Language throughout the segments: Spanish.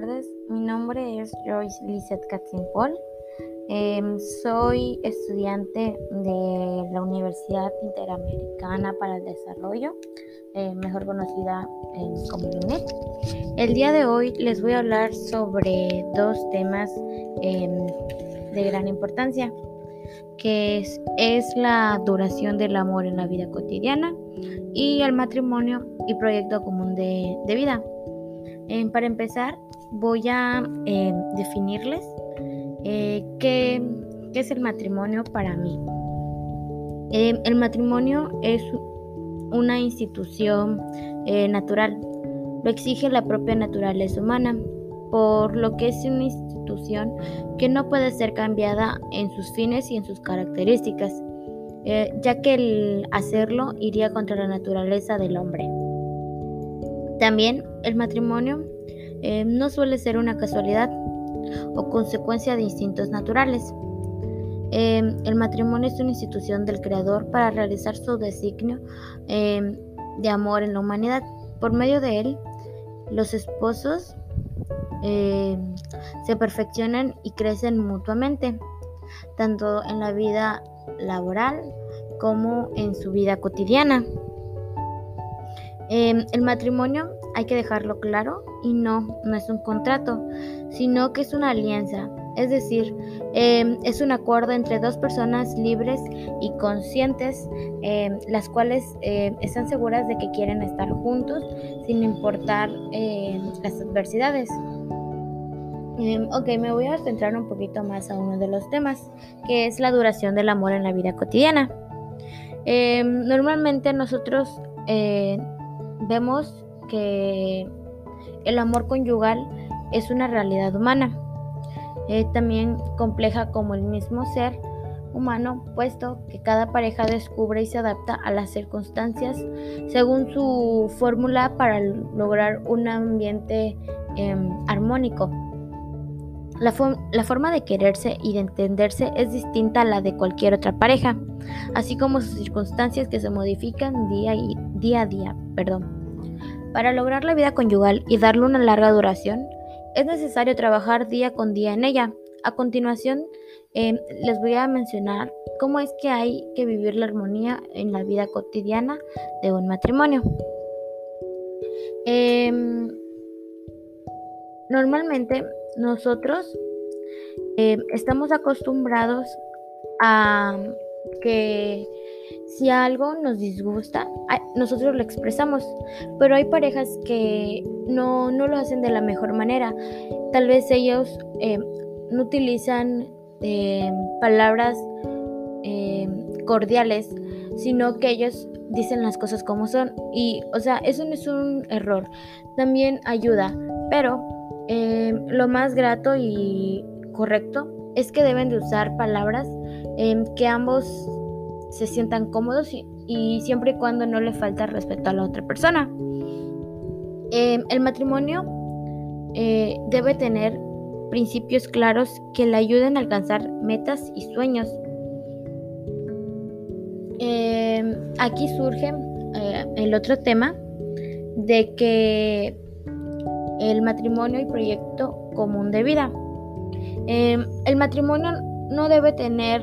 tardes. Mi nombre es Joyce Lizette Katzimpol. Em, soy estudiante de la Universidad Interamericana para el Desarrollo, eh, mejor conocida como UNED. El día de hoy les voy a hablar sobre dos temas em, de gran importancia, que es, es la duración del amor en la vida cotidiana y el matrimonio y proyecto común de, de vida. Eh, para empezar, voy a eh, definirles eh, qué, es el matrimonio para mí. el matrimonio es una institución natural, lo exige la propia naturaleza humana, por lo que es una institución que no puede ser cambiada en sus fines y en sus características, ya que el hacerlo iría contra la naturaleza del hombre. También el matrimonio eh, no suele ser una casualidad o consecuencia de instintos naturales. Eh, el matrimonio es una institución del Creador para realizar su designio eh, de amor en la humanidad. Por medio de él, los esposos se perfeccionan y crecen mutuamente, tanto en la vida laboral como en su vida cotidiana. El matrimonio, hay que dejarlo claro, y no, no es un contrato, sino que es una alianza. Es decir, em, es un acuerdo entre dos personas libres y conscientes, em, las cuales están seguras de que quieren estar juntos sin importar las adversidades. ok, me voy a centrar un poquito más a uno de los temas, que es la duración del amor en la vida cotidiana. normalmente nosotros eh, vemos que el amor conyugal es una realidad humana, eh, también compleja como el mismo ser humano, puesto que cada pareja descubre y se adapta a las circunstancias según su fórmula para lograr un ambiente em, armónico. La, la, forma de quererse y de entenderse es distinta a la de cualquier otra pareja, así como sus circunstancias que se modifican día, y, día a día. Perdón. Para lograr la vida conyugal y darle una larga duración, es necesario trabajar día con día en ella. A continuación, em, les voy a mencionar cómo es que hay que vivir la armonía en la vida cotidiana de un matrimonio. Em, normalmente nosotros em, estamos acostumbrados a que si algo nos disgusta, nosotros lo expresamos, pero hay parejas que no, lo hacen de la mejor manera. Tal vez ellos eh, no utilizan eh, palabras eh, cordiales, sino que ellos dicen las cosas como son. Y, o sea, eso no es un error, también ayuda, pero lo más grato y correcto es que deben de usar palabras que ambos se sientan cómodos y, siempre y cuando no le falta respeto a la otra persona. Em, el matrimonio eh, debe tener principios claros que le ayuden a alcanzar metas y sueños. Em, aquí surge eh, el otro tema de que el matrimonio y proyecto común de vida. Em, el matrimonio no debe tener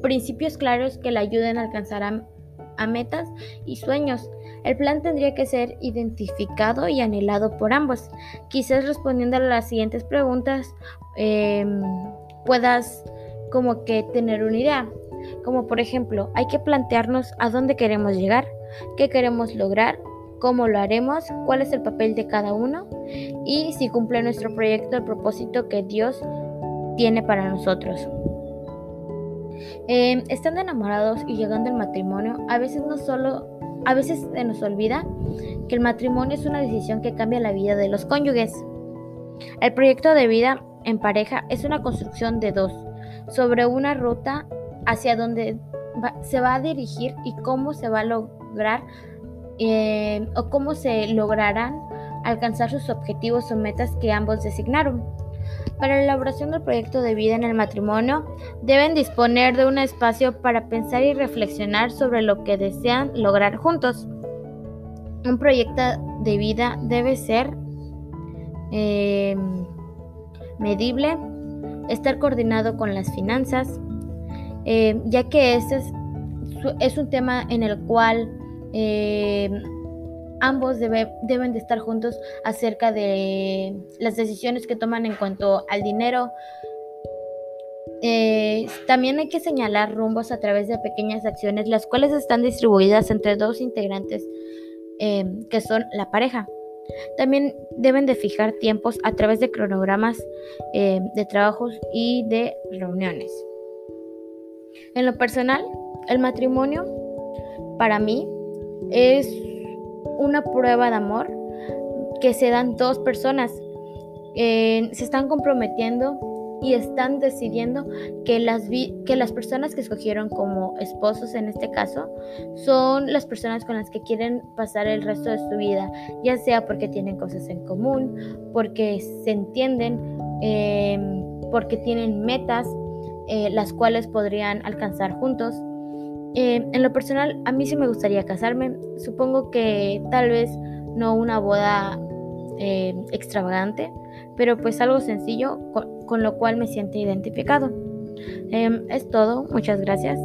principios claros que le ayuden a alcanzar a, metas y sueños. El plan tendría que ser identificado y anhelado por ambos. Quizás respondiendo a las siguientes preguntas em, puedas como que tener una idea. Como por ejemplo, hay que plantearnos a dónde queremos llegar, qué queremos lograr, cómo lo haremos, cuál es el papel de cada uno y si cumple nuestro proyecto el propósito que Dios tiene para nosotros. Eh, estando enamorados y llegando al matrimonio, a veces no solo, a veces se nos olvida que el matrimonio es una decisión que cambia la vida de los cónyuges. El proyecto de vida en pareja es una construcción de dos, sobre una ruta hacia donde se va a dirigir y cómo se va a lograr eh, o cómo se lograrán alcanzar sus objetivos o metas que ambos designaron. Para la elaboración del proyecto de vida en el matrimonio, deben disponer de un espacio para pensar y reflexionar sobre lo que desean lograr juntos. Un proyecto de vida debe ser em, medible, estar coordinado con las finanzas, em, ya que este es, un tema en el cual em, ambos deben de estar juntos acerca de las decisiones que toman en cuanto al dinero. Eh, también hay que señalar rumbos a través de pequeñas acciones, las cuales están distribuidas entre dos integrantes em, que son la pareja. También deben de fijar tiempos a través de cronogramas em, de trabajos y de reuniones. En lo personal, el matrimonio para mí es una prueba de amor que se dan dos personas. se están comprometiendo y están decidiendo que las, que las personas que escogieron como esposos en este caso son las personas con las que quieren pasar el resto de su vida, ya sea porque tienen cosas en común, porque se entienden, em, porque tienen metas eh, las cuales podrían alcanzar juntos. Eh, en lo personal, a mí sí me gustaría casarme. Supongo que tal vez no una boda eh, extravagante, pero pues algo sencillo con, lo cual me siento identificado. Em, es todo, muchas gracias.